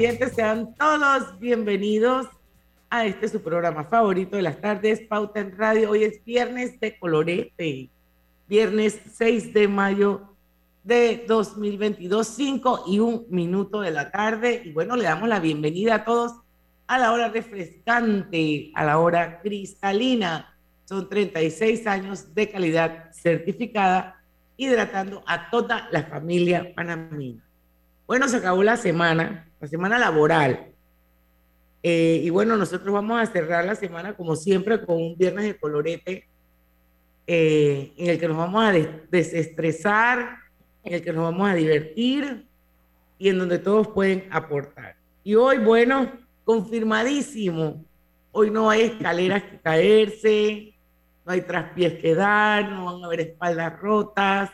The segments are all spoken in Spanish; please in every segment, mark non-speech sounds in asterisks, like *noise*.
Oyentes. Sean todos bienvenidos a este su programa favorito de las tardes, Pauta en Radio. Hoy es viernes de colorete, viernes 6 de mayo de 2022, 5 y un minuto de la tarde. Y bueno, le damos la bienvenida a todos a la hora refrescante, a la hora cristalina. Son 36 años de calidad certificada, hidratando a toda la familia panameña. Bueno, se acabó la semana, la semana laboral. Eh, y bueno, nosotros vamos a cerrar la semana como siempre con un viernes de colorete eh, en el que nos vamos a des desestresar, en el que nos vamos a divertir y en donde todos pueden aportar. Y hoy, bueno, confirmadísimo, hoy no hay escaleras que caerse, no hay traspiés que dar, no van a haber espaldas rotas,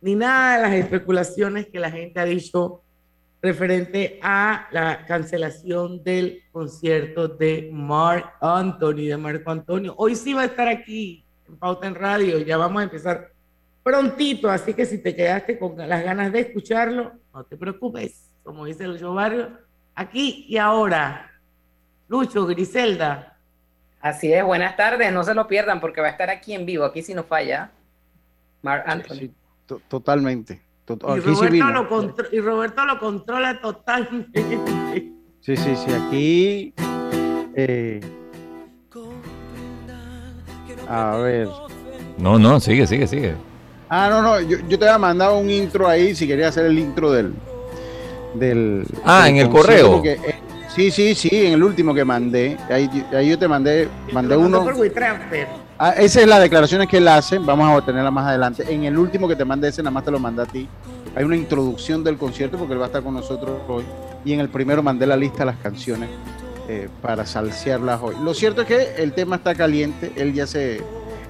ni nada de las especulaciones que la gente ha dicho referente a la cancelación del concierto de Mark Anthony, de Marco Antonio. Hoy sí va a estar aquí en Pauta en Radio, ya vamos a empezar prontito, así que si te quedaste con las ganas de escucharlo, no te preocupes, como dice Lucho Barrio, aquí y ahora. Lucho, Griselda. Así es, buenas tardes, no se lo pierdan porque va a estar aquí en vivo, aquí si no falla. Mark Anthony. Sí, sí. Y, Roberto lo y, Roberto lo controla totalmente. Sí, sí, sí. Aquí. Eh, a ver. No, no, sigue, sigue, sigue. Ah, no, no. Yo, yo te había mandado un intro ahí si quería hacer el intro del. del ah, en el correo. Eh, sí, sí, sí, en el último que mandé. Ahí, ahí yo te mandé, mandé uno. Por Ah, esa es la declaración que él hace, vamos a obtenerla más adelante. En el último que te mande ese, nada más te lo manda a ti. Hay una introducción del concierto porque él va a estar con nosotros hoy. Y en el primero mandé la lista de las canciones eh, para salsearlas hoy. Lo cierto es que el tema está caliente, él ya se...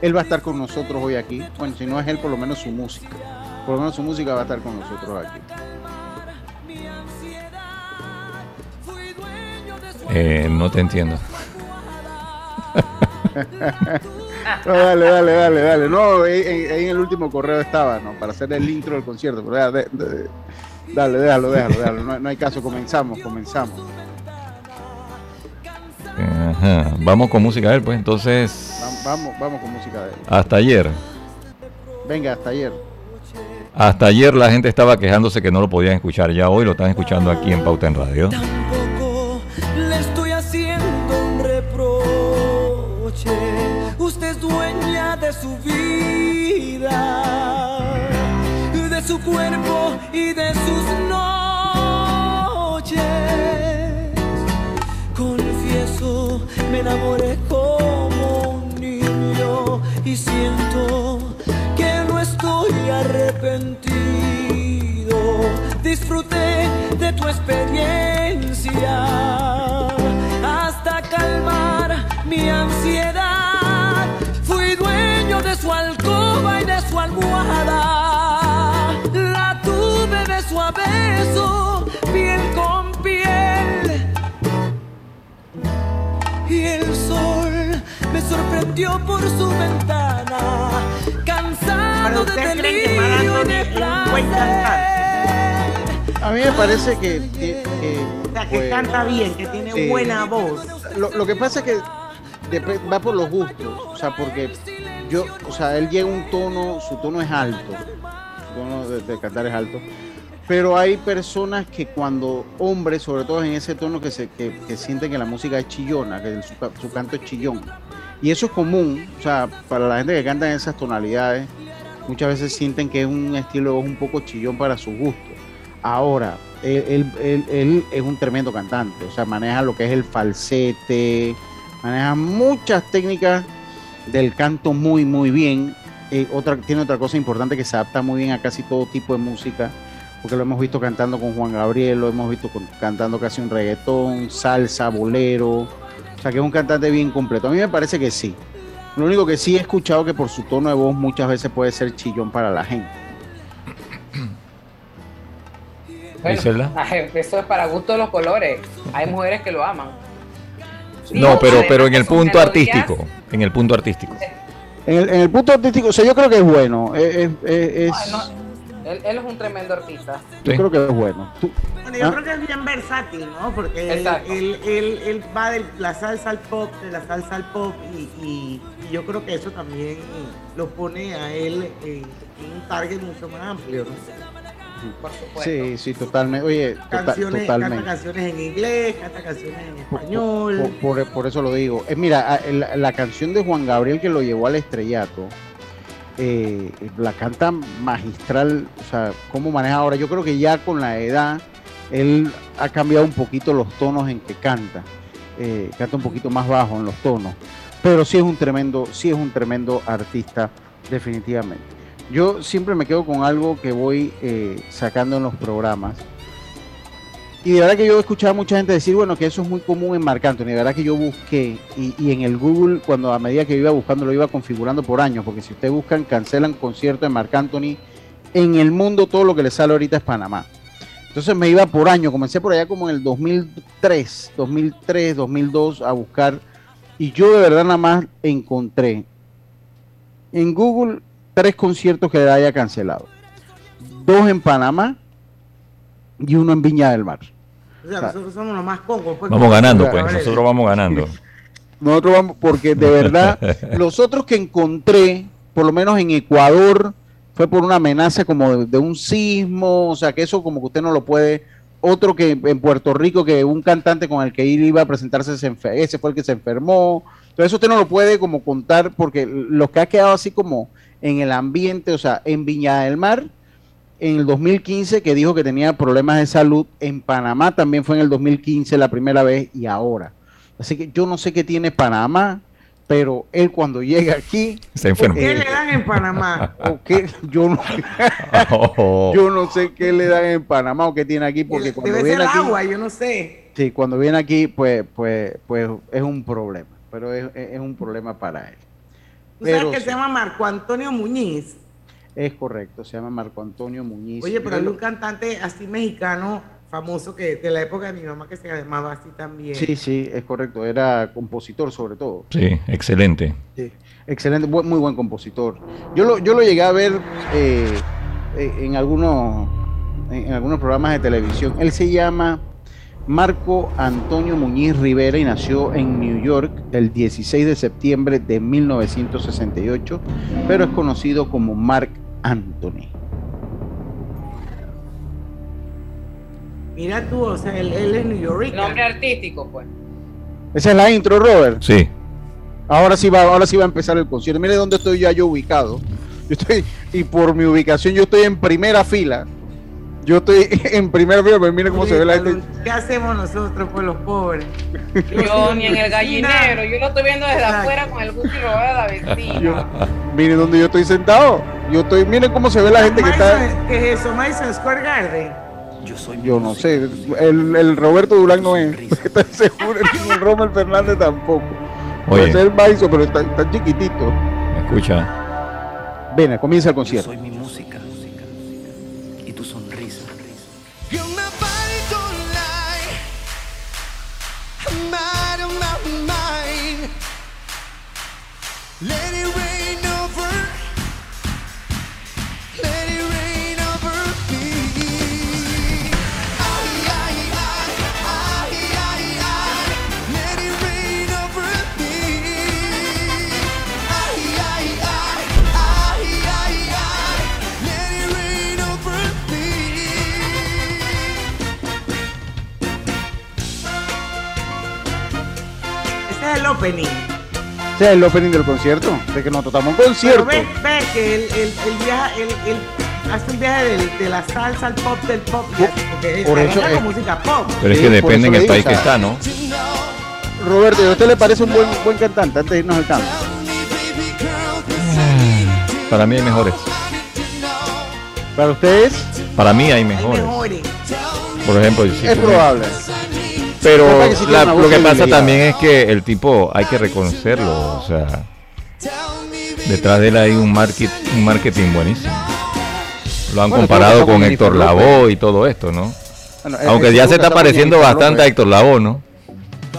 Él va a estar con nosotros hoy aquí. Bueno, si no es él, por lo menos su música. Por lo menos su música va a estar con nosotros aquí. Eh, no te entiendo. *laughs* No, dale, dale, dale, dale. No, ahí, en el último correo estaba, ¿no? Para hacer el intro del concierto. Pero dale, déjalo, déjalo, déjalo. No, hay caso, comenzamos, comenzamos. Ajá. Vamos con música de él, pues entonces. Vamos, vamos con música de él. Hasta ayer. Venga, hasta ayer. Hasta ayer la gente estaba quejándose que no lo podían escuchar. Ya hoy lo están escuchando aquí en Pauta en Radio. Y de sus noches. Confieso, me enamoré como un niño y siento que no estoy arrepentido. Disfruté de tu experiencia hasta calmar mi ansiedad me sorprendió por su ventana, cansado de delirio de A mí me parece que, que, que, canta bien, que tiene buena voz. Lo, lo, que pasa es que va por los gustos, o sea, porque yo, o sea, él llega un tono, su tono es alto, su tono de, cantar es alto, pero hay personas que cuando, hombres, sobre todo en ese tono, que, se, que, sienten que la música es chillona, que su, canto es chillón. Y eso es común, o sea, para la gente que canta en esas tonalidades, muchas veces sienten que es un estilo un poco chillón para su gusto. Ahora, él, es un tremendo cantante, o sea, maneja lo que es el falsete, maneja muchas técnicas del canto muy, muy bien. Eh, tiene otra cosa importante que se adapta muy bien a casi todo tipo de música, porque lo hemos visto cantando con Juan Gabriel, lo hemos visto cantando casi un reggaetón, salsa, bolero, sea que es un cantante bien completo. A mí me parece que sí. Lo único que sí he escuchado que por su tono de voz muchas veces puede ser chillón para la gente. *laughs* eso es para gusto de los colores. Hay mujeres que lo aman. No, pero, pero en el punto artístico. En el punto artístico. En el, punto artístico, o sea, yo creo que es bueno. Es, él, es un tremendo artista. Yo creo que es bueno. bueno yo ¿Ah? creo que es bien versátil, ¿no? Porque él, él, va de la salsa al pop, de la salsa al pop, y, yo creo que eso también lo pone a él en, un target mucho más amplio. ¿no? Sí, sí, totalmente. Oye, canciones, totalmente. Canta canciones en inglés, canta canciones en español. Por, eso lo digo. Es mira, la, canción de Juan Gabriel que lo llevó al estrellato, eh, la canta magistral. O sea, cómo maneja ahora. Yo creo que ya con la edad, él ha cambiado un poquito los tonos en que canta. Eh, canta un poquito más bajo en los tonos. Pero sí es un tremendo, sí es un tremendo artista, definitivamente. Yo siempre me quedo con algo que voy eh, sacando en los programas. Y de verdad que yo he escuchado a mucha gente decir, bueno, que eso es muy común en Marc Anthony. De verdad que yo busqué y, en el Google, cuando a medida que iba buscando, lo iba configurando por años. Porque si ustedes buscan, cancelan conciertos de Marc Anthony. En el mundo todo lo que le sale ahorita es Panamá. Entonces me iba por año. Comencé por allá como en el 2003, 2003, 2002 a buscar. Y yo de verdad nada más encontré en Google tres conciertos que haya cancelado. Dos en Panamá y uno en Viña del Mar. O sea, nosotros somos los más congos. Pues. vamos ganando, pues. Nosotros vamos ganando. *laughs* Nosotros vamos, porque de verdad, *laughs* los otros que encontré, por lo menos en Ecuador, fue por una amenaza como de, un sismo, o sea, que eso como que usted no lo puede. Otro que en Puerto Rico, que un cantante con el que él iba a presentarse, ese fue el que se enfermó. Entonces eso usted no lo puede como contar, porque lo que ha quedado así como en el ambiente, o sea, en Viña del Mar, en el 2015, que dijo que tenía problemas de salud, en Panamá también fue en el 2015 la primera vez y ahora. Así que yo no sé qué tiene Panamá, pero él cuando llega aquí... Se enferma. ¿Qué le dan en Panamá? *laughs* ¿O qué? Yo, no, oh. yo no sé qué le dan en Panamá o qué tiene aquí, porque cuando Debe viene ser agua, yo no sé. Sí, cuando viene aquí, pues, pues, pues es un problema, pero es, es un problema para él. ¿Tú sabes que se llama Marco Antonio Muñiz? Es correcto, se llama Marco Antonio Muñiz. Oye, pero hay un cantante así mexicano famoso que de la época de mi mamá que se llamaba así también. Sí, sí, es correcto, era compositor sobre todo. Sí, excelente. Sí, excelente, muy buen compositor. Yo lo, yo lo llegué a ver eh, eh, en, algunos, en algunos programas de televisión. Él se llama Marco Antonio Muñiz Rivera y nació en New York el 16 de septiembre de 1968, pero es conocido como Mark Anthony. Mira tú, o sea, él, es New York. Nombre artístico, pues. Esa es la intro, Robert. Sí. Ahora sí va, ahora sí va a empezar el concierto. Mire dónde estoy ya yo ubicado. Yo estoy, y por mi ubicación, yo estoy en primera fila yo estoy *laughs* en primera fila, pero mira cómo se ve la gente. ¿Qué hacemos nosotros por los pobres? Yo ni en el gallinero, yo lo estoy viendo desde afuera con el y robar a la *laughs* vecina. miren dónde yo estoy sentado. Yo estoy, miren cómo se ve la gente que está. ¿Qué es eso? Madison Square Garden. Yo, soy yo no sé, el, el, Roberto Durán no es, *laughs* está seguro, el Romer Fernández tampoco. Oye. Puede ser Madison, pero está, está chiquitito. Escucha. Ven, comienza el concierto. Yo soy mi opening. O sea, el opening del concierto, de que nos tratamos un concierto. Pero ves, que él, él, viaja, él, hace un viaje de la salsa al pop del pop, porque por eso es, música pop. Pero es que depende en el país que está, ¿no? Roberto, ¿a usted le parece un buen, buen cantante antes de irnos al campo? Para mí hay mejores. ¿Para ustedes? Para mí hay mejores. Por ejemplo, es probable. Pero lo que pasa también es que el tipo hay que reconocerlo, o sea, detrás de él hay un, market, un marketing buenísimo. Lo han comparado con Héctor Lavoe y todo esto, ¿no? Aunque ya se está pareciendo bastante a Héctor Lavoe, ¿no?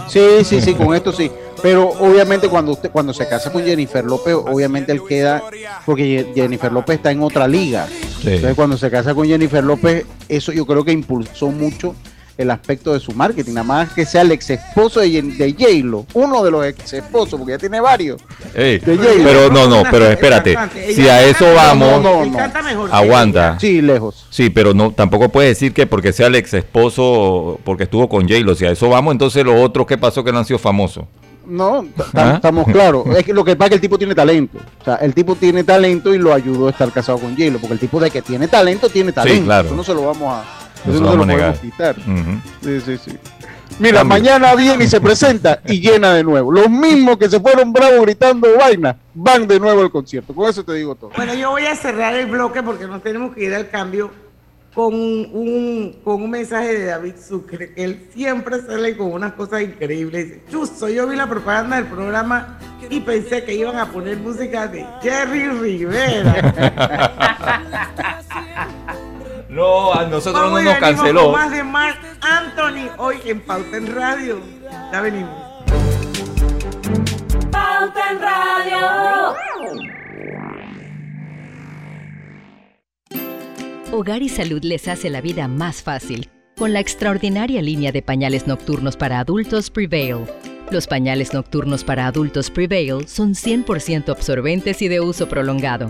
Sí, sí, sí, con esto sí. Pero obviamente cuando usted cuando se casa con Jennifer López, obviamente él queda porque Jennifer López está en otra liga. Entonces cuando se casa con Jennifer López, eso yo creo que impulsó mucho el aspecto de su marketing, nada más que sea el ex esposo de, de J-Lo, uno de los ex esposos, porque ya tiene varios. pero no, no, pero espérate, si a eso vamos, aguanta. Sí, lejos. Sí, pero no, tampoco puedes decir que porque sea el ex esposo, porque estuvo con J-Lo, si a eso vamos, entonces los otros, ¿qué pasó que no han sido famosos? No, ¿Ah? estamos claros. *laughs* Es que lo que pasa es que el tipo tiene talento. O sea, el tipo tiene talento y lo ayudó a estar casado con J-Lo, porque el tipo de que tiene talento, tiene talento. Sí, claro. Eso no se lo vamos a no, lo podemos quitar. Sí, sí, sí. Mira, mañana viene y se presenta y llena de nuevo. Los mismos que se fueron bravos gritando vaina, van de nuevo al concierto. Con eso te digo todo. Bueno, yo voy a cerrar el bloque porque nos tenemos que ir al cambio con un, con un mensaje de David Sucre, que él siempre sale con unas cosas increíbles. Justo, yo vi la propaganda del programa y pensé que iban a poner música de Jerry Rivera. *laughs* No, a nosotros no nos canceló. más de Mark Anthony hoy en Pauta en Radio. Ya venimos. Pauta en Radio. Hogar y Salud les hace la vida más fácil con la extraordinaria línea de pañales nocturnos para adultos Prevail. Los pañales nocturnos para adultos Prevail son 100% absorbentes y de uso prolongado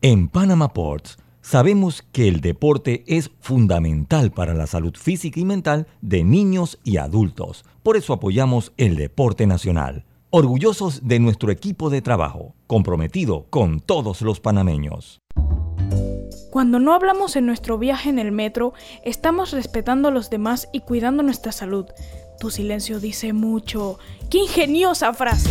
En Panama Ports sabemos que el deporte es fundamental para la salud física y mental de niños y adultos. Por eso apoyamos el deporte nacional. Orgullosos de nuestro equipo de trabajo, comprometido con todos los panameños. Cuando no hablamos en nuestro viaje en el metro, estamos respetando a los demás y cuidando nuestra salud. Tu silencio dice mucho. ¡Qué ingeniosa frase!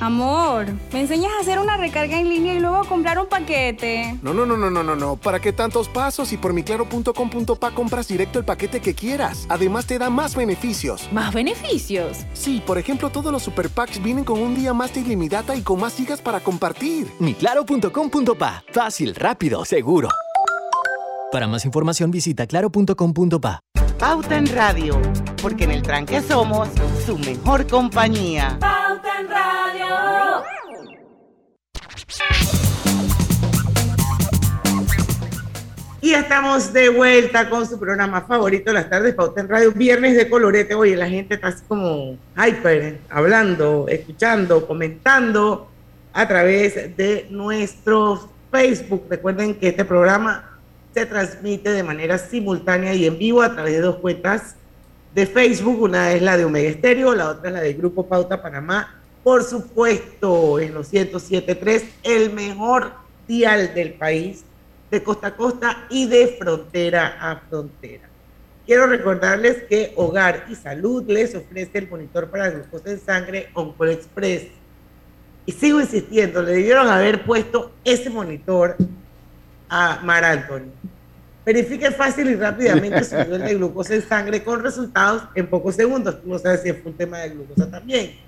Amor, ¿me enseñas a hacer una recarga en línea y luego a comprar un paquete? No, no, no, no, no, no, no. ¿Para qué tantos pasos? Y por miclaro.com.pa compras directo el paquete que quieras. Además te da más beneficios. ¿Más beneficios? Sí, por ejemplo, todos los super packs vienen con un día más de ilimitada y con más gigas para compartir. Miclaro.com.pa. Fácil, rápido, seguro. Para más información visita claro.com.pa. Pauta en Radio, porque en el tranque somos su mejor compañía. Pauta en Radio. Y estamos de vuelta con su programa favorito las tardes, Pauta en Radio, viernes de colorete. Oye, la gente está así como hyper, hablando, escuchando, comentando a través de nuestro Facebook. Recuerden que este programa se transmite de manera simultánea y en vivo a través de dos cuentas de Facebook. Una es la de Omega Estéreo, la otra es la del Grupo Pauta Panamá. Por supuesto, en los 107.3, el mejor dial del país, de costa a costa y de frontera a frontera. Quiero recordarles que Hogar y Salud les ofrece el monitor para glucosa en sangre Oncol Express. Y sigo insistiendo, le debieron haber puesto ese monitor a Mar Anthony. Verifique fácil y rápidamente su nivel de glucosa en sangre con resultados en pocos segundos. Tú no sabes si fue un tema de glucosa también.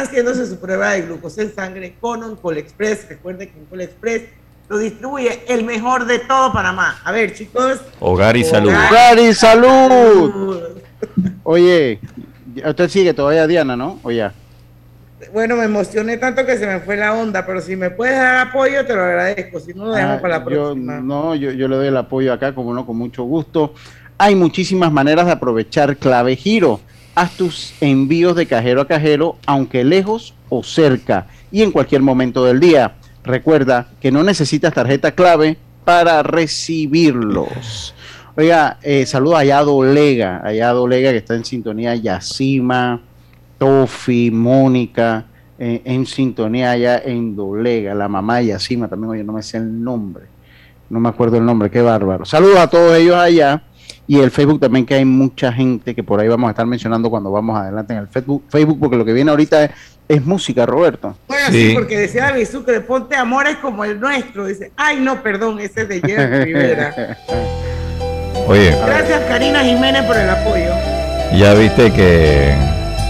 Haciéndose su prueba de glucosa en sangre con Oncol Express. Recuerde que Oncol Express lo distribuye el mejor de todo Panamá. A ver, chicos. Hogar y salud. Hogar y salud. Oye, usted sigue todavía, Diana, ¿no? O ya. Bueno, me emocioné tanto que se me fue la onda, pero si me puedes dar apoyo, te lo agradezco. Si no, lo dejamos Ah, para la yo, próxima. no, yo, yo le doy el apoyo acá, como no, con mucho gusto. Hay muchísimas maneras de aprovechar clave giro. Haz tus envíos de cajero a cajero, aunque lejos o cerca, y en cualquier momento del día. Recuerda que no necesitas tarjeta clave para recibirlos. Oiga, eh, saludos a Yado Lega, a que está en sintonía, Yacima, Tofi, Mónica, eh, en sintonía allá en Dolega, la mamá de Yacima también, oye, no me sé el nombre, no me acuerdo el nombre, qué bárbaro. Saludos a todos ellos allá y el Facebook también que hay mucha gente que por ahí vamos a estar mencionando cuando vamos adelante en el Facebook, Facebook porque lo que viene ahorita es, es música, Roberto. Bueno, sí, porque decía David Sucre, ponte amores como el nuestro. Dice, ay, no, perdón, ese es de Jerry *laughs* Rivera. Oye, Gracias, Karina Jiménez, por el apoyo. ya viste que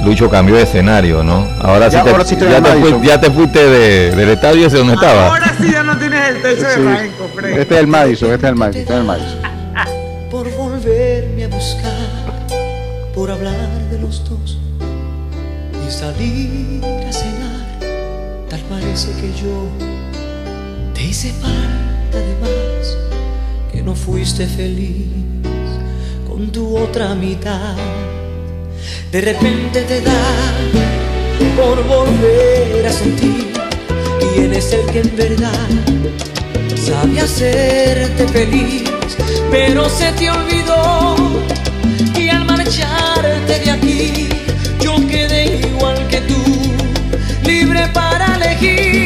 Lucho cambió de escenario, ¿no? Ahora sí Ya, te, ahora sí estoy ya te, Madison. fui- ya te fuiste de- del estadio ese donde estaba. Ahora sí ya no tienes el techo Sí. de Fred. Este es el Madison, este es el Madison, este es el Madison. Volverme a buscar, por hablar de los dos y salir a cenar. Tal parece que yo te hice falta de más, que no fuiste feliz con tu otra mitad. De repente te da por volver a sentir quién es el que en verdad sabe hacerte feliz, pero se te olvidó y al marcharte de aquí yo quedé igual que tú, libre para elegir.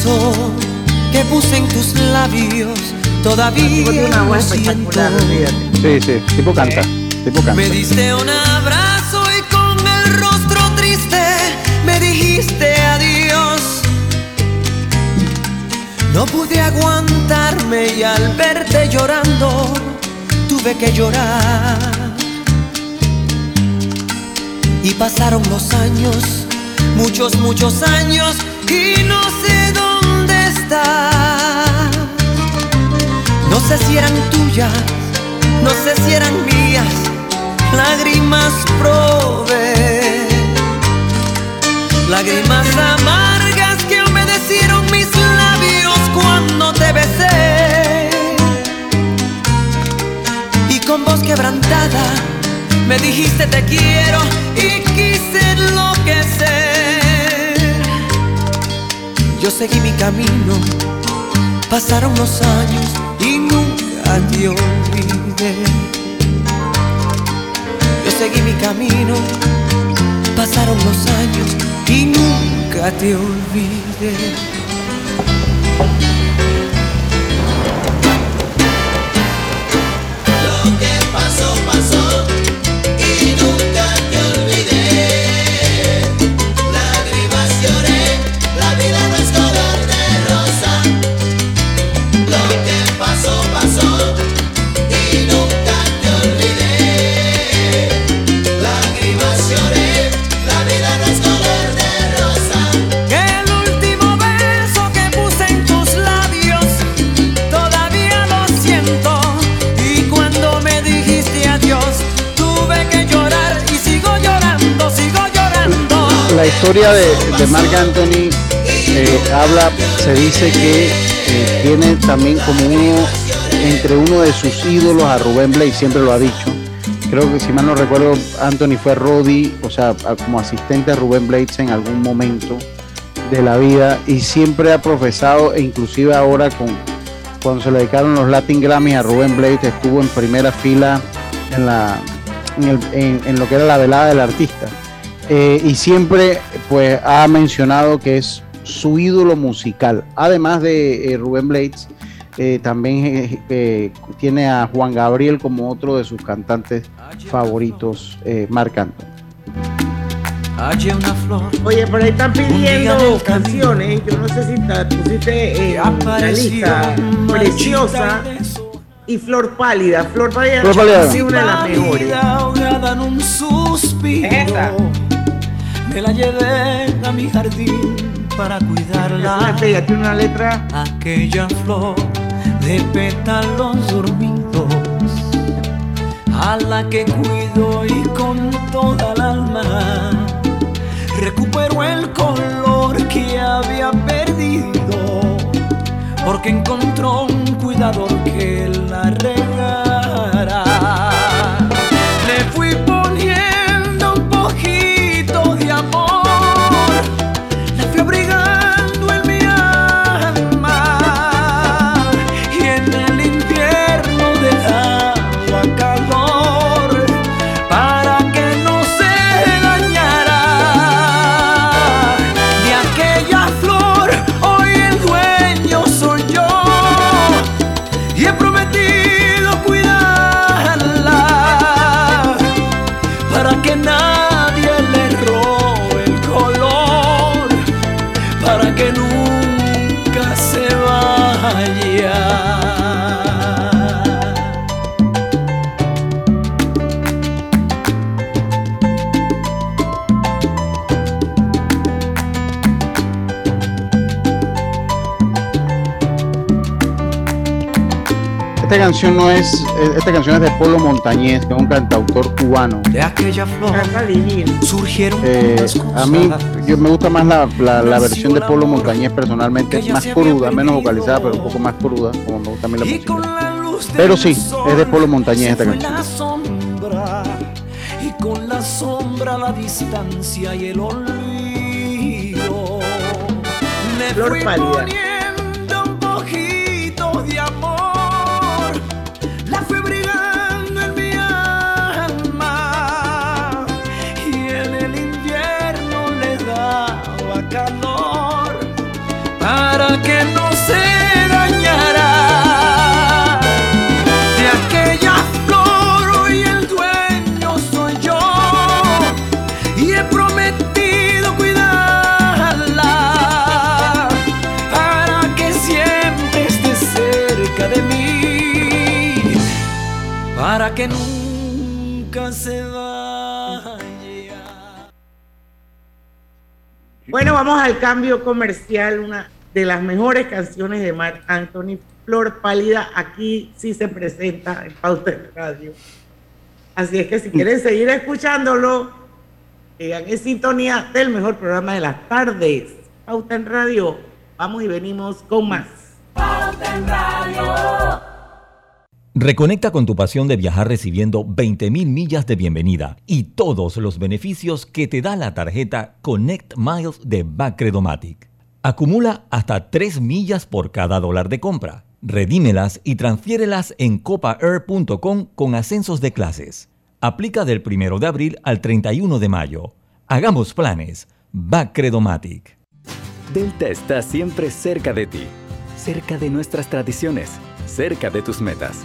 Beso que puse en tus labios todavía una siento. Sí, sí, tipo canta, tipo canta. Me diste un abrazo y con el rostro triste me dijiste adiós. No pude aguantarme y al verte llorando tuve que llorar. Y pasaron los años, muchos, muchos años y no sé dónde está. No sé si eran tuyas, no sé si eran mías, lágrimas probé. Lágrimas amargas que humedecieron mis cuando te besé. Y con voz quebrantada me dijiste te quiero y quise enloquecer. Yo seguí mi camino, pasaron los años y nunca te olvidé. Yo seguí mi camino, pasaron los años y nunca te olvidé. La historia de, de Marc Anthony eh, habla, se dice que eh, tiene también como uno, entre uno de sus ídolos a Rubén Blake, siempre lo ha dicho. Creo que si mal no recuerdo, Anthony fue Roddy, o sea, como asistente a Rubén Blades en algún momento de la vida y siempre ha profesado, e inclusive ahora con cuando se le dedicaron los Latin Grammy a Rubén Blades, estuvo en primera fila en, la, en lo que era la velada del artista eh, y siempre pues ha mencionado que es su ídolo musical. Además de eh, Rubén Blades, eh, también tiene a Juan Gabriel como otro de sus cantantes favoritos, marcando. Oye, por ahí están pidiendo canciones. Yo no sé si te pusiste la lista preciosa y Flor Pálida. Flor Pálida, Flor Pálida. es una de las mejores me la llevé a mi jardín para cuidarla. Pégate una letra. Aquella flor de pétalos dormidos, a la que cuido y con toda el alma recupero el color que había perdido, porque encontró un cuidador que la regara. Esta canción no es, eh, esta canción es de Polo Montañez, que es un cantautor cubano. De aquella flor surgieron eh, A mí yo me gusta más la, la, versión de Polo Montañez personalmente, más cruda, menos vocalizada, pero un poco más cruda, como me gusta a mí la música. Pero sí, es de Polo Montañez esta canción. Y con la sombra, la distancia y el olvido. Me Flor pálida. Que no se dañará. De aquella flor y el dueño soy yo y he prometido cuidarla para que siempre esté cerca de mí, para que nunca se vaya. Bueno, vamos al cambio comercial, una de las mejores canciones de Mark Anthony, Flor Pálida, aquí sí se presenta en Pauta en Radio. Así es que si quieren seguir escuchándolo, sigan en sintonía del mejor programa de las tardes, Pauta en Radio. Vamos y venimos con más. Pauta en Radio. Reconecta con tu pasión de viajar recibiendo 20.000 millas de bienvenida y todos los beneficios que te da la tarjeta Connect Miles de Bacredomatic. Acumula hasta 3 millas por cada dólar de compra. Redímelas y transfiérelas en copaair.com con ascensos de clases. Aplica del 1 de abril al 31 de mayo. Hagamos planes. Bacredomatic. Delta está siempre cerca de ti, cerca de nuestras tradiciones, cerca de tus metas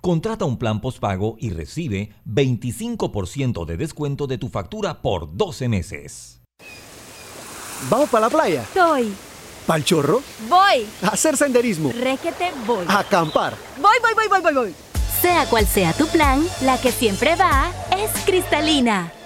Contrata un plan postpago y recibe 25% de descuento de tu factura por 12 meses. ¿Vamos para la playa? Estoy. ¿Pal chorro? Voy. A hacer senderismo. Réquete, voy. A acampar. Voy, voy, voy, voy, voy, voy. Sea cual sea tu plan, la que siempre va es cristalina.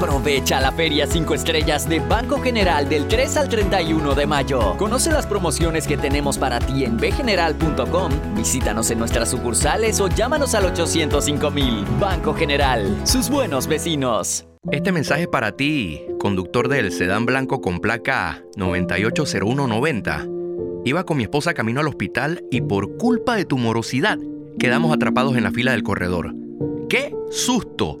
Aprovecha la Feria 5 Estrellas de Banco General del 3 al 31 de mayo. Conoce las promociones que tenemos para ti en bgeneral.com. Visítanos en nuestras sucursales o llámanos al 805 mil. Banco General, sus buenos vecinos. Este mensaje es para ti, conductor del sedán blanco con placa 980190. Iba con mi esposa camino al hospital y por culpa de tu morosidad quedamos atrapados en la fila del corredor. ¡Qué susto!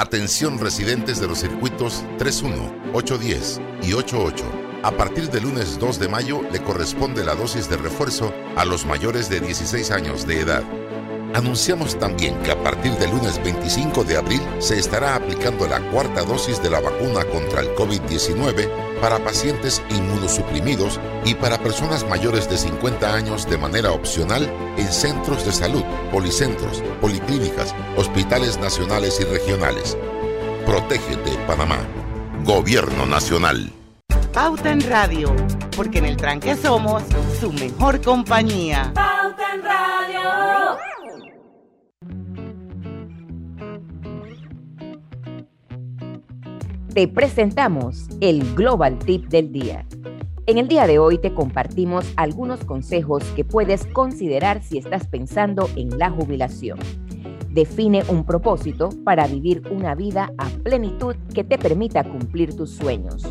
Atención residentes de los circuitos 31, 810 y 88. A partir del lunes 2 de mayo le corresponde la dosis de refuerzo a los mayores de 16 años de edad. Anunciamos también que a partir del lunes 25 de abril se estará aplicando la cuarta dosis de la vacuna contra el COVID-19 para pacientes inmunosuprimidos y para personas mayores de 50 años de manera opcional en centros de salud, policentros, policlínicas, hospitales nacionales y regionales. Protégete, Panamá. Gobierno Nacional. Pauta en Radio, porque en el tranque somos su mejor compañía. Pauta en Radio. Te presentamos el Global Tip del Día. En el día de hoy te compartimos algunos consejos que puedes considerar si estás pensando en la jubilación. Define un propósito para vivir una vida a plenitud que te permita cumplir tus sueños.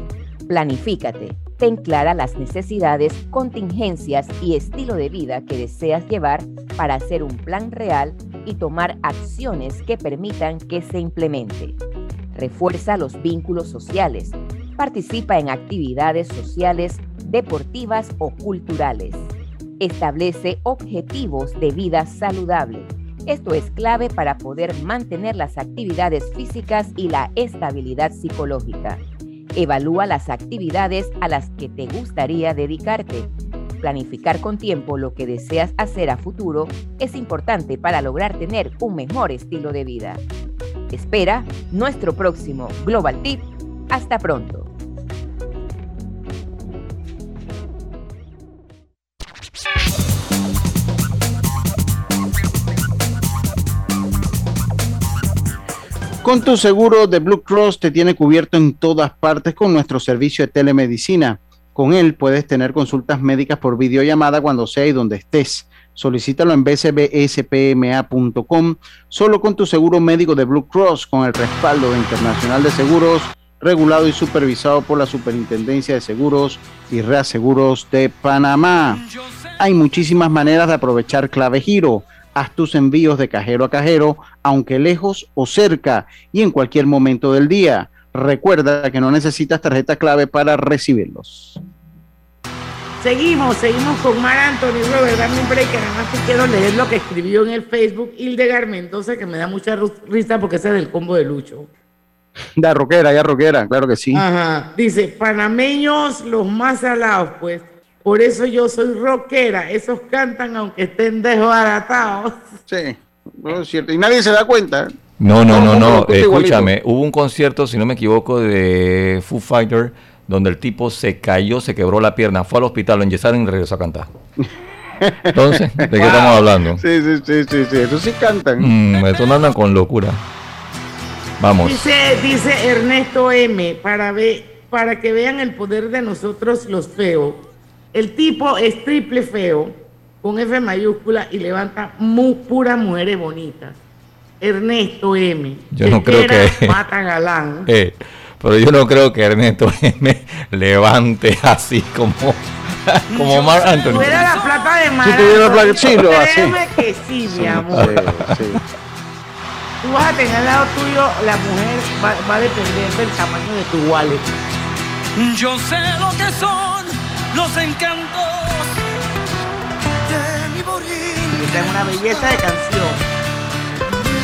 Planifícate, ten clara las necesidades, contingencias y estilo de vida que deseas llevar para hacer un plan real y tomar acciones que permitan que se implemente. Refuerza los vínculos sociales. Participa en actividades sociales, deportivas o culturales. Establece objetivos de vida saludable. Esto es clave para poder mantener las actividades físicas y la estabilidad psicológica. Evalúa las actividades a las que te gustaría dedicarte. Planificar con tiempo lo que deseas hacer a futuro es importante para lograr tener un mejor estilo de vida. Espera nuestro próximo Global Tip. Hasta pronto. Con tu seguro de Blue Cross te tiene cubierto en todas partes con nuestro servicio de telemedicina. Con él puedes tener consultas médicas por videollamada cuando sea y donde estés. Solicítalo en bcbspma.com solo con tu seguro médico de Blue Cross con el respaldo de Internacional de Seguros, regulado y supervisado por la Superintendencia de Seguros y Reaseguros de Panamá. Hay muchísimas maneras de aprovechar Clave Giro Haz tus envíos de cajero a cajero, aunque lejos o cerca y en cualquier momento del día. Recuerda que no necesitas tarjeta clave para recibirlos. Seguimos, seguimos con Mar Anthony Robert. Dame un break, que nada más quiero leer lo que escribió en el Facebook Hildegard Mendoza, que me da mucha risa porque ese es del combo de Lucho. Da roquera, ya roquera, claro que sí. Ajá. Dice, panameños los más alados, pues. Por eso yo soy rockera. Esos cantan aunque estén desbaratados. Sí, no es cierto. Y nadie se da cuenta. No, no, no, no. Escúchame, hubo un concierto, si no me equivoco, de Foo Fighter, donde el tipo se cayó, se quebró la pierna, fue al hospital, lo enyesaron y regresó a cantar. Entonces, ¿de qué *laughs* estamos hablando? Sí, sí, sí, sí, sí. Eso sí cantan. Mm, esto no andan con locura. Vamos. Dice, dice Ernesto M, para, ver, para que vean el poder de nosotros los feos el tipo es triple feo, con F mayúscula y levanta muy pura mujeres bonitas. Ernesto M. Yo no creo que. Mata galán. *laughs* Eh, pero yo no creo que Ernesto *laughs* M levante así como. *laughs* como Mark Anthony. Si tuviera la plata de Mar. Si tuviera la plata, sí, lo Créeme que sí, mi amor. Sí, Tú vas a tener al lado tuyo, la mujer va, va a depender del tamaño de tu wallet. Yo sé lo que son los encantos de mi morir. Esta es una belleza de canción.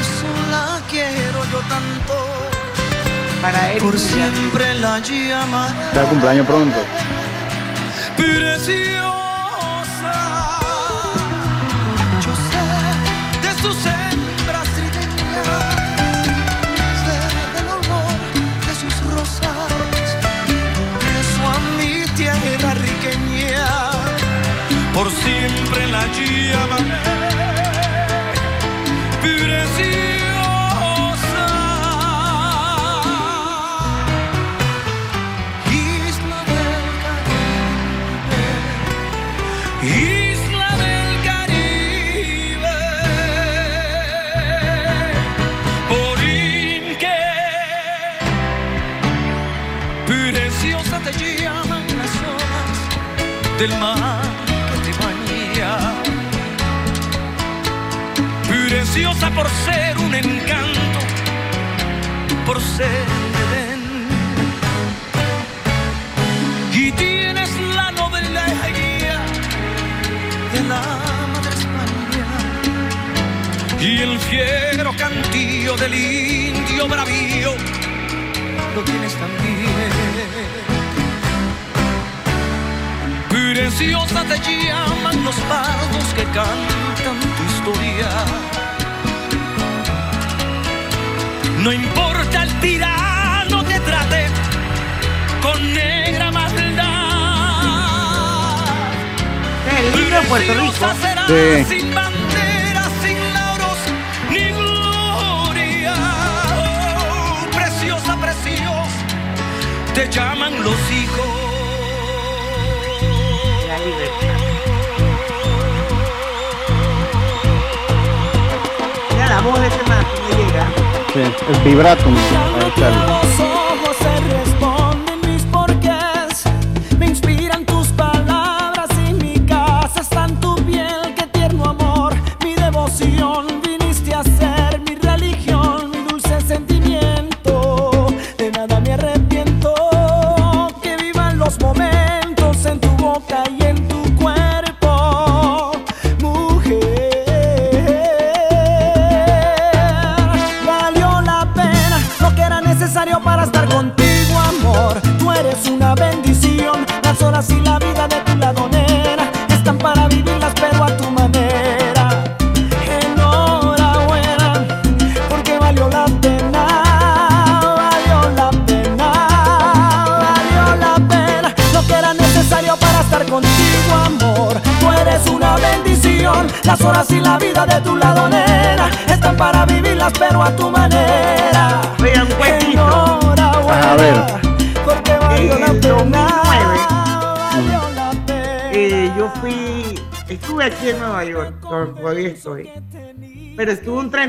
Eso la quiero yo tanto. Para él. Por siempre la llama. Está cumpleaños pronto. Preciosa. Yo sé de sus hembras trigueñas. Sé del olor de sus rosas. Eso a mi tierra riqueña. Por siempre la llamaré. Preciosa. Del mar que te baña. Preciosa por ser un encanto, por ser Edén. y tienes la guía de la madre España y el fiero cantillo del indio bravío lo tienes también. Preciosa te llaman los pardos que cantan tu historia. No importa el tirano te trate con negra maldad. El lindo Puerto Rico. Sí. Sin bandera, sin lauros, ni gloria. Oh, preciosa, preciosa, te llaman los hijos. Voz de este man que llega. Sí, el vibrato.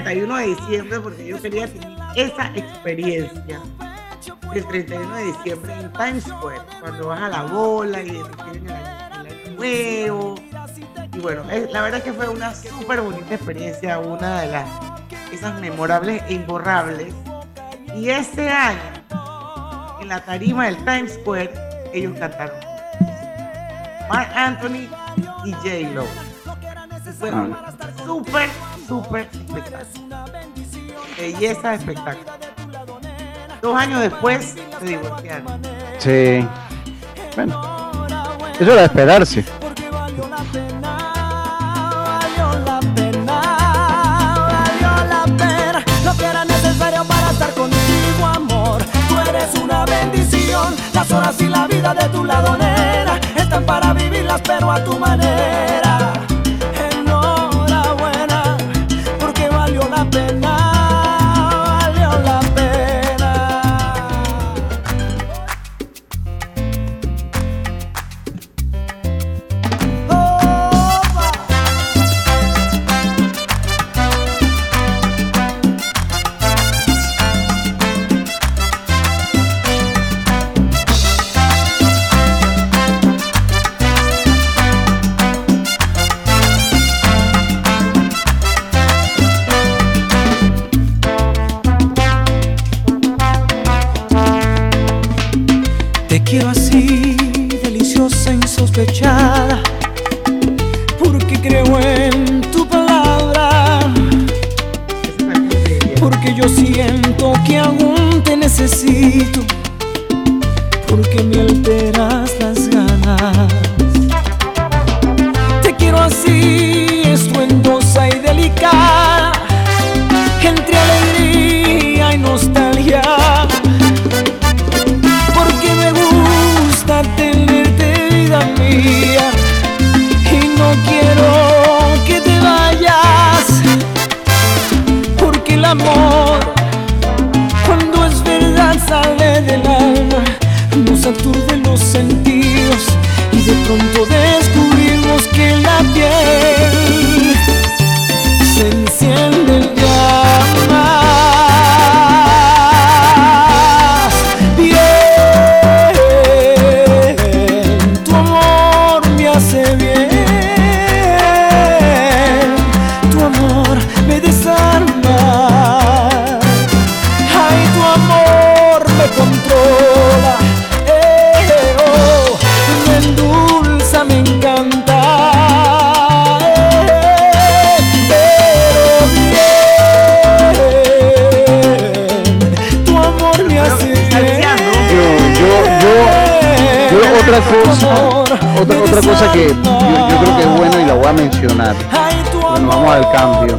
31 de diciembre porque yo quería tener esa experiencia el 31 de diciembre en Times Square, cuando vas a la bola y reciben el año nuevo y bueno, la verdad que fue una súper bonita experiencia, una de las esas memorables e imborrables. Y ese año, en la tarima del Times Square, ellos cantaron Mark Anthony y J. Lo. Fue ah. súper, súper espectacular. Belleza de espectáculo. Dos años después se divorciaron. Sí. Bueno, eso era de esperarse. Las horas y la vida de tu lado, nena, están para vivirlas, pero a tu manera. Amor me hace yo, yo, yo, otra cosa, otra, otra cosa que yo, yo creo que es bueno y la voy a mencionar. Bueno, vamos al cambio.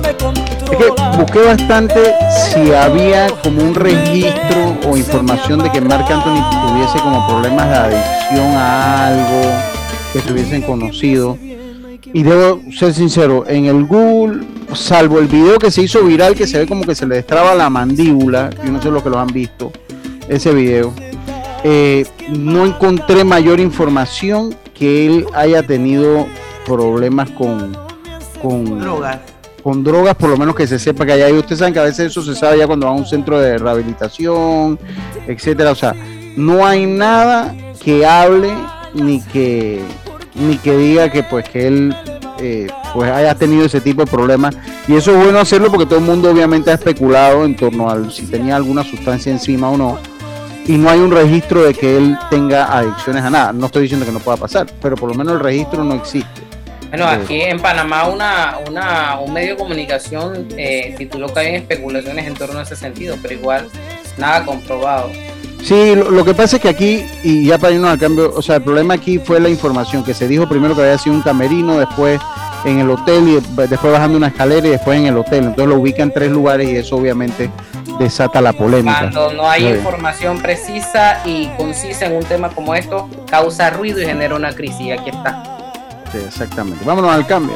Es que busqué bastante si había como un registro o información de que Marc Anthony tuviese como problemas de adicción a algo, que estuviesen conocido. Y debo ser sincero, en el Google, salvo el video que se hizo viral, que se ve como que se le destraba la mandíbula, yo no sé lo que lo han visto, ese video, eh, no encontré mayor información que él haya tenido problemas con, con drogas con drogas, por lo menos que se sepa que hay ahí. Ustedes saben que a veces eso se sabe ya cuando va a un centro de rehabilitación, etcétera. O sea, no hay nada que hable ni que ni que diga que pues que él eh, pues haya tenido ese tipo de problemas y eso es bueno hacerlo porque todo el mundo obviamente ha especulado en torno a si tenía alguna sustancia encima o no. Y no hay un registro de que él tenga adicciones a nada. No estoy diciendo que no pueda pasar pero por lo menos el registro no existe. Bueno, aquí en Panamá una, una, un medio de comunicación eh, tituló que hay especulaciones en torno a ese sentido, pero igual nada comprobado. Sí, lo, que pasa es que aquí, y ya para irnos al cambio, o sea, el problema aquí fue la información, que se dijo primero que había sido un camerino, después en el hotel y después bajando una escalera y después en el hotel. Entonces lo ubica en tres lugares y eso obviamente desata la polémica. Cuando no hay información precisa y concisa en un tema como esto, causa ruido y genera una crisis. Y aquí está. Sí, exactamente. Vámonos al cambio.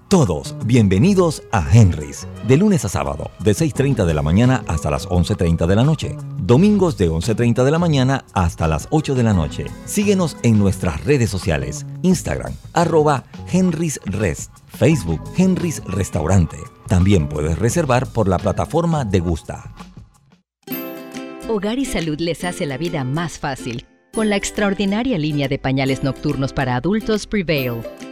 Todos bienvenidos a Henry's, de lunes a sábado, de 6.30 de la mañana hasta las 11.30 de la noche. Domingos de 11.30 de la mañana hasta las 8 de la noche. Síguenos en nuestras redes sociales, Instagram, arroba Henry's Rest, Facebook Henry's Restaurante. También puedes reservar por la plataforma de Gusta. Hogar y Salud les hace la vida más fácil con la extraordinaria línea de pañales nocturnos para adultos Prevail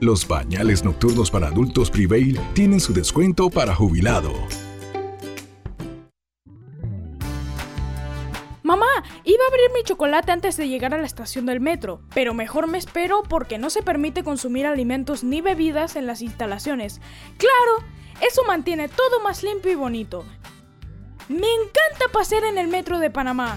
Los bañales nocturnos para adultos Prevail tienen su descuento para jubilado. Mamá, iba a abrir mi chocolate antes de llegar a la estación del metro, pero mejor me espero porque no se permite consumir alimentos ni bebidas en las instalaciones. Claro, eso mantiene todo más limpio y bonito. Me encanta pasear en el metro de Panamá.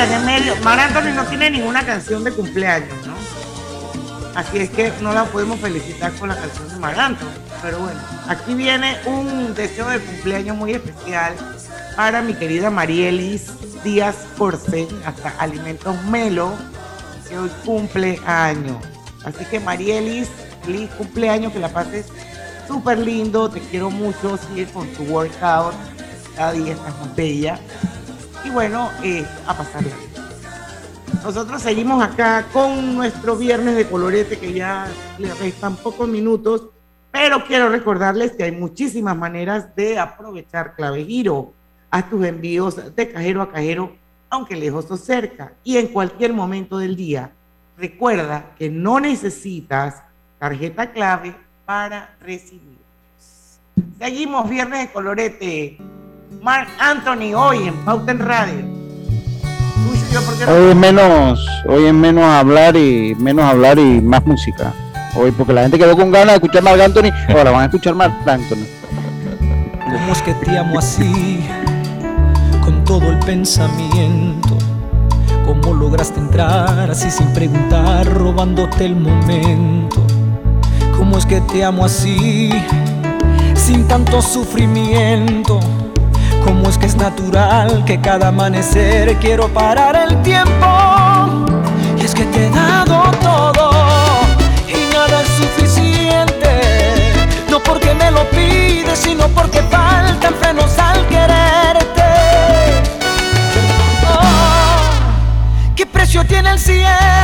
Anthony no tiene ninguna canción de cumpleaños, ¿no? Así es que no la podemos felicitar con la canción de Mar Anthony. Pero bueno, aquí viene un deseo de cumpleaños muy especial para mi querida Marielis Díaz Corce, hasta Alimentos Melo, que hoy cumple años. Así que Marielis, feliz cumpleaños, que la pases súper lindo, te quiero mucho, sigue con tu workout, cada día estás más bella. Y bueno, eh, a pasarla. Nosotros seguimos acá con nuestro viernes de colorete, que ya le restan pocos minutos, pero quiero recordarles que hay muchísimas maneras de aprovechar clave giro. Haz tus envíos de cajero a cajero, aunque lejos o cerca, y en cualquier momento del día. Recuerda que no necesitas tarjeta clave para recibir. Seguimos viernes de colorete. Mark Anthony hoy en Pauten Radio. Hoy es menos, hoy es menos hablar y menos hablar y más música. Hoy porque la gente quedó con ganas de escuchar Mark Anthony, ahora van a escuchar Mark Anthony. ¿Cómo es que te amo así? Con todo el pensamiento. ¿Cómo lograste entrar así sin preguntar, robándote el momento? ¿Cómo es que te amo así? Sin tanto sufrimiento Cómo es que es natural que cada amanecer quiero parar el tiempo. Y es que te he dado todo y nada es suficiente. No porque me lo pides, sino porque faltan frenos al quererte. Oh, ¿Qué precio tiene el cielo?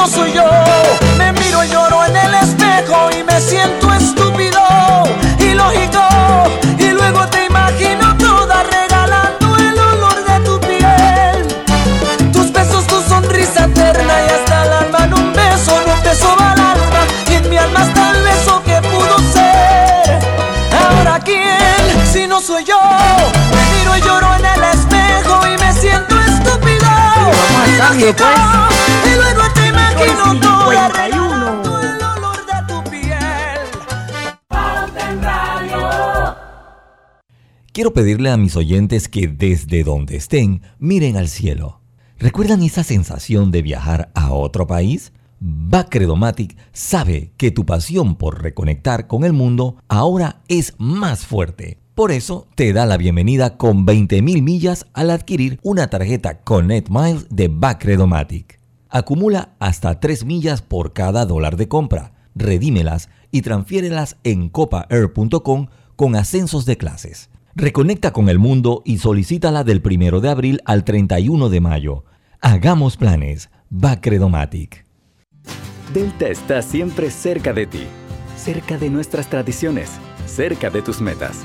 No soy yo? Me miro y lloro en el espejo y me siento estúpido, ilógico. Y luego te imagino toda regalando el olor de tu piel. Tus besos, tu sonrisa eterna y hasta el alma en un beso, en un beso va al alma. Y en mi alma está el beso que pudo ser. Ahora quién, si no soy yo? Me miro y lloro en el espejo y me siento estúpido. Ilógico. Y luego Quiero pedirle a mis oyentes que desde donde estén miren al cielo. ¿Recuerdan esa sensación de viajar a otro país? Bacredomatic sabe que tu pasión por reconectar con el mundo ahora es más fuerte. Por eso te da la bienvenida con 20.000 millas al adquirir una tarjeta Connect Miles de Bacredomatic. Acumula hasta 3 millas por cada dólar de compra. Redímelas y transfiérelas en copaair.com con ascensos de clases. Reconecta con el mundo y solicítala del 1 de abril al 31 de mayo. Hagamos planes. Bacredomatic. Delta está siempre cerca de ti, cerca de nuestras tradiciones, cerca de tus metas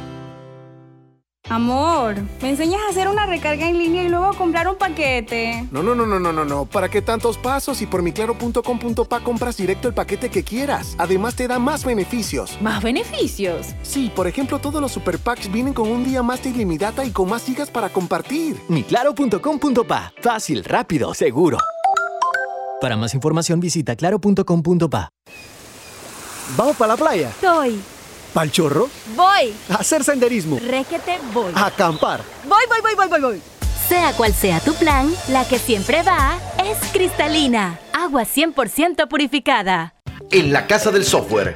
Amor, ¿me enseñas a hacer una recarga en línea y luego a comprar un paquete? No, no, no, no, no, no, no. ¿Para qué tantos pasos? Y por miclaro.com.pa compras directo el paquete que quieras. Además te da más beneficios. ¿Más beneficios? Sí, por ejemplo, todos los super packs vienen con un día más de ilimitada y con más gigas para compartir. Miclaro.com.pa. Fácil, rápido, seguro. Para más información visita claro.com.pa. ¿Vamos para la playa? Soy. ¿Pal chorro? Voy. hacer senderismo. Requete voy. acampar. Voy, voy, voy, voy, voy, voy. Sea cual sea tu plan, la que siempre va es cristalina. Agua 100% purificada. En la Casa del Software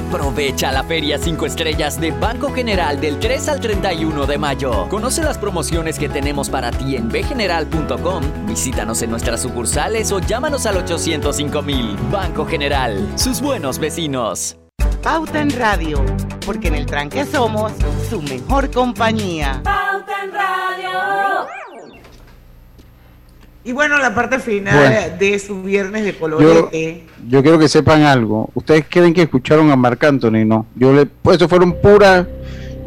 Aprovecha la Feria 5 Estrellas de Banco General del 3 al 31 de mayo. Conoce las promociones que tenemos para ti en bgeneral.com. Visítanos en nuestras sucursales o llámanos al 805 mil. Banco General, sus buenos vecinos. Pauta en Radio, porque en el tranque somos su mejor compañía. Pauta en Radio. Y bueno, la parte final de su viernes de colorete. Yo, quiero que sepan algo. Ustedes creen que escucharon a Marc Anthony, no. Yo le, pues eso fueron puras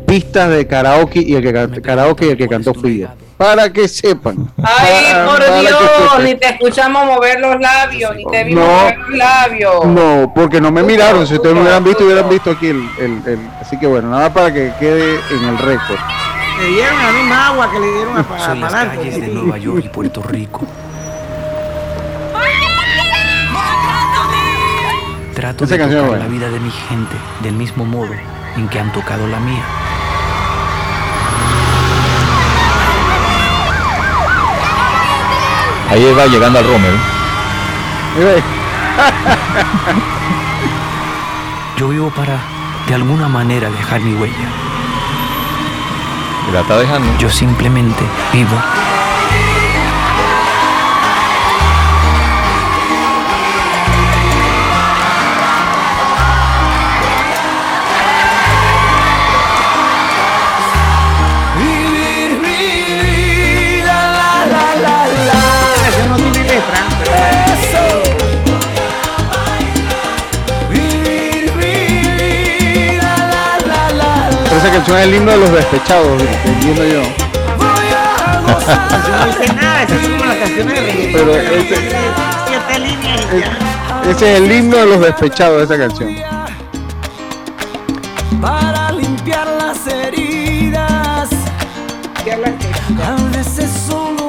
pistas de karaoke y el que karaoke y el que cantó fui yo. Para que sepan. Ay, por Dios, ni te escuchamos mover los labios, ni te vimos mover los labios. No, porque no me miraron. Si ustedes me hubieran visto, hubieran visto aquí el, el, Así que bueno, nada para que quede en el récord. Le dieron la misma agua que le dieron a Son las calles de Nueva York y Puerto Rico. Trato de tocar la vida de mi gente del mismo modo en que han tocado la mía. Ahí va llegando al Romero. Yo vivo para, de alguna manera, dejar mi huella. ¿La está dejando? Yo simplemente vivo. Canción es el himno de los despechados, entiendo yo. no dice nada, esa es como las canciones de Pero ese, siete líneas ese es el himno de los despechados de esa canción. Para limpiar las heridas, a veces solo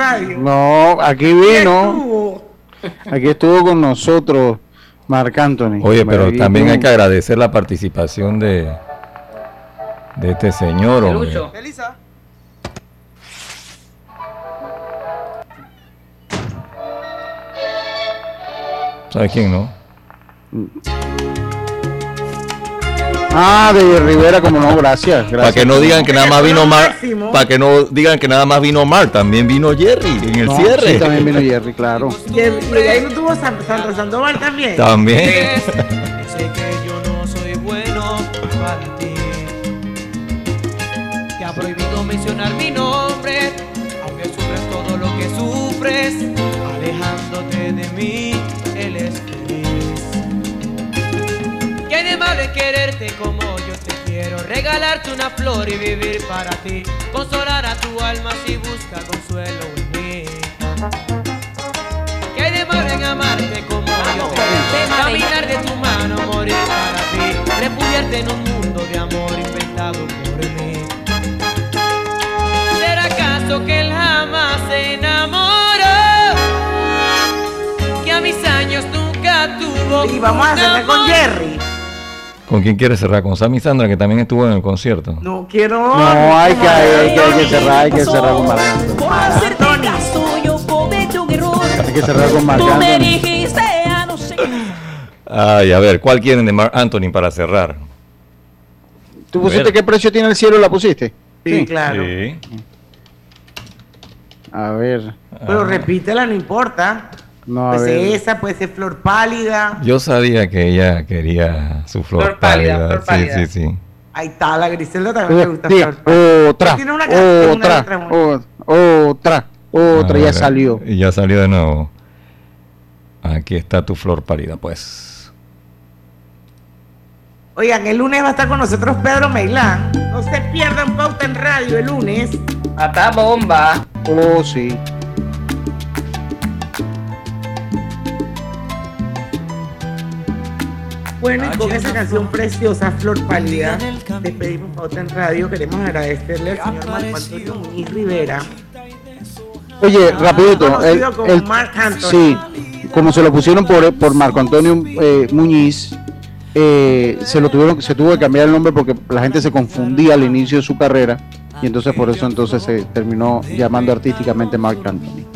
Radio. No, aquí vino. Aquí estuvo con nosotros Marc Anthony. Oye, pero también hay que agradecer la participación de, de este señor. Elisa. ¿Sabes quién, no? Ah, de Rivera, como no, gracias. Para que no digan que nada más vino Mar, para que no digan que nada más vino Mar, también vino Jerry en el cierre. Sí, también vino Jerry, claro. Y, ahí no tuvo Sandra Sandoval también. También. Sé *laughs* que yo no soy bueno para ti. Te ha prohibido mencionar mi nombre, aunque sufres todo lo que sufres, alejándote de mí, él es ¿Qué de malo quererte como yo te quiero? Regalarte una flor y vivir para ti. Consolar a tu alma si busca consuelo en mí. ¿Qué hay de malo en amarte como yo te quiero? Caminar de tu mano, morir para ti. Refugiarte en un mundo de amor inventado por mí. ¿Será acaso que él jamás se enamoró? Que a mis años nunca tuvo. Y vamos a hacerle con Jerry. ¿Con quién quieres cerrar? ¿Con Sammy Sandra, que también estuvo en el concierto? No quiero. No, hay que, hay, que, hay que cerrar, hay que cerrar con Marc Anthony. Hay que cerrar con Marc Ay, a ver, ¿cuál quieren de Marc Anthony para cerrar? ¿Tú pusiste qué precio tiene el cielo? ¿La pusiste? Sí, claro. Sí. A ver. Pero repítela, no importa. No, puede ser esa, puede ser flor pálida. Yo sabía que ella quería su flor, Flor pálida, pálida. flor pálida. Sí, sí, sí. Ahí está, la Griselda también le gusta Sí, flor pálida. otra, Tiene una canción, una otra, otra, otra, ya salió. Y ya salió de nuevo. Aquí está tu flor pálida, pues. Oigan, el lunes va a estar con nosotros Pedro Meilán. No se pierdan pauta en radio el lunes. Hasta bomba. Oh, sí. Bueno, y con esa canción preciosa, Flor Pálida, despedimos pauta en radio. Queremos agradecerle al señor Marco Antonio Muñiz Rivera. Oye, rapidito. el- el- Marc. Sí, como se lo pusieron por, por Marco Antonio eh, Muñiz, eh, se lo tuvieron, se tuvo que cambiar el nombre porque la gente se confundía al inicio de su carrera y entonces por eso entonces se terminó llamando artísticamente Marc Anthony.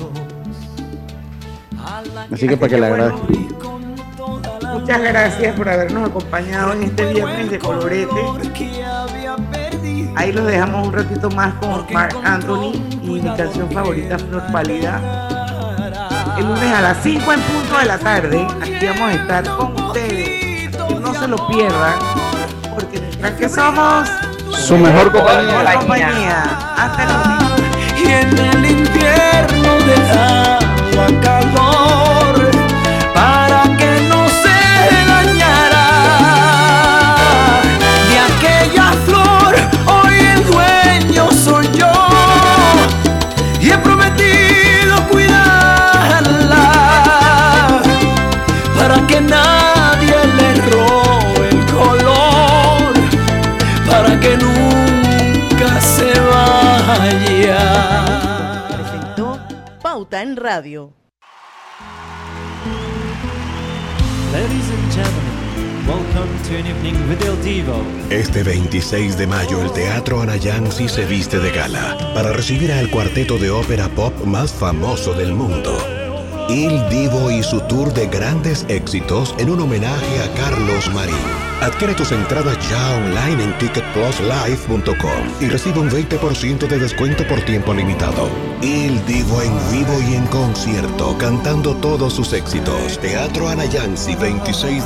Así que para que le agradezca. Muchas gracias por habernos acompañado en este viernes de colorete. Ahí los dejamos un ratito más con Mark Anthony y mi canción favorita, Flor Pálida. El lunes a las 5 en punto de la tarde, aquí vamos a estar con ustedes. No se lo pierdan, porque mientras que somos su mejor compañía. compañía. Hasta luego. Y en el invierno del agua Pauta en Radio. Este 26 de mayo el Teatro Anayansi se viste de gala para recibir al cuarteto de ópera pop más famoso del mundo. Il Divo y su tour de grandes éxitos en un homenaje a Carlos Marín. Adquiere tus entradas ya online en ticketpluslive.com y recibe un 20% de descuento por tiempo limitado. Il Divo en vivo y en concierto, cantando todos sus éxitos. Teatro Anayansi 26